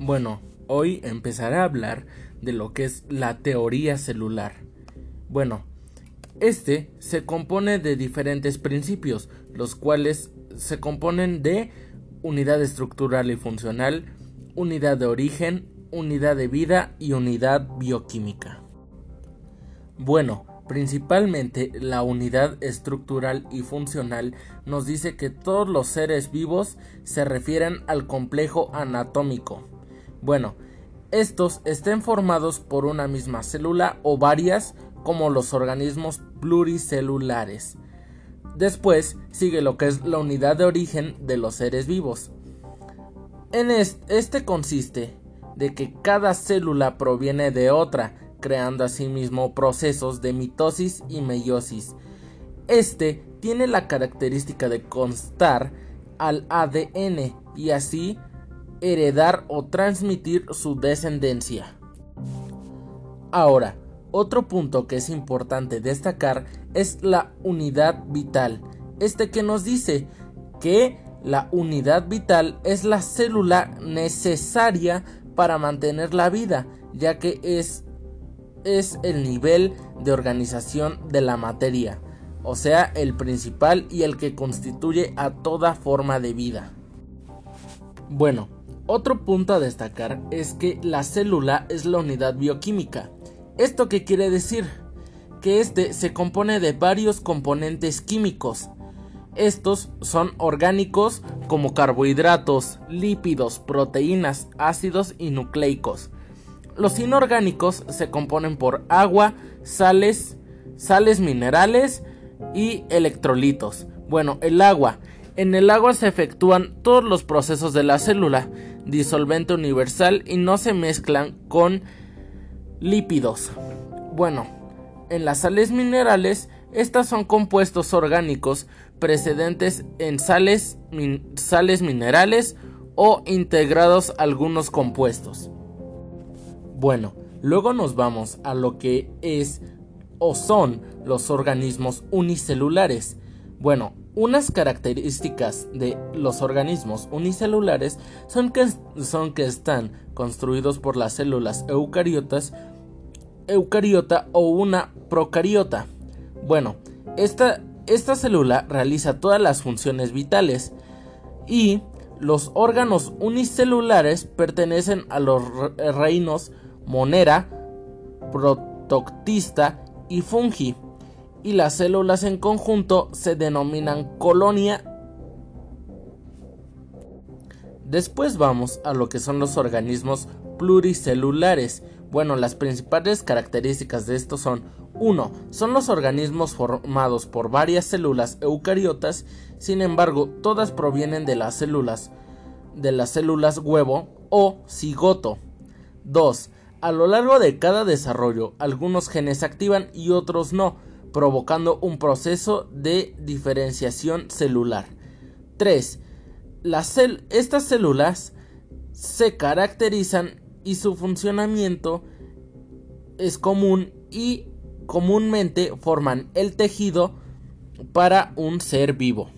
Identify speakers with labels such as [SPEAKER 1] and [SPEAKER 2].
[SPEAKER 1] Bueno, hoy empezaré a hablar de lo que es la teoría celular. Bueno, este se compone de diferentes principios, los cuales se componen de unidad estructural y funcional, unidad de origen, unidad de vida y unidad bioquímica. Bueno, principalmente la unidad estructural y funcional nos dice que todos los seres vivos se refieren al complejo anatómico. Bueno, estos estén formados por una misma célula o varias como los organismos pluricelulares. Después sigue lo que es la unidad de origen de los seres vivos. En este consiste de que cada célula proviene de otra, creando asimismo procesos de mitosis y meiosis. Este tiene la característica de constar al ADN y así heredar o transmitir su descendencia. Ahora, otro punto que es importante destacar es la unidad vital. Este que nos dice que la unidad vital es la célula necesaria para mantener la vida, ya que es, es el nivel de organización de la materia, o sea, el principal y el que constituye a toda forma de vida. Bueno, otro punto a destacar es que la célula es la unidad bioquímica. ¿Esto qué quiere decir? Que este se compone de varios componentes químicos. Estos son orgánicos como carbohidratos, lípidos, proteínas, ácidos y nucleicos. Los inorgánicos se componen por agua, sales, sales minerales y electrolitos. Bueno, el agua. En el agua se efectúan todos los procesos de la célula, disolvente universal y no se mezclan con Lípidos. Bueno, en las sales minerales, estas son compuestos orgánicos precedentes en sales, sales minerales o integrados algunos compuestos. Bueno, luego nos vamos a lo que es o son los organismos unicelulares. Bueno, unas características de los organismos unicelulares son que, son que están construidos por las células eucariotas, eucariota o una procariota. Bueno, esta, esta célula realiza todas las funciones vitales y los órganos unicelulares pertenecen a los reinos monera, protoctista y fungi y las células en conjunto se denominan colonia. Después vamos a lo que son los organismos pluricelulares. Bueno, las principales características de estos son 1. Son los organismos formados por varias células eucariotas, sin embargo, todas provienen de las células de las células huevo o cigoto. 2. A lo largo de cada desarrollo, algunos genes activan y otros no, provocando un proceso de diferenciación celular. 3. estas células se caracterizan y su funcionamiento es común y comúnmente forman el tejido para un ser vivo.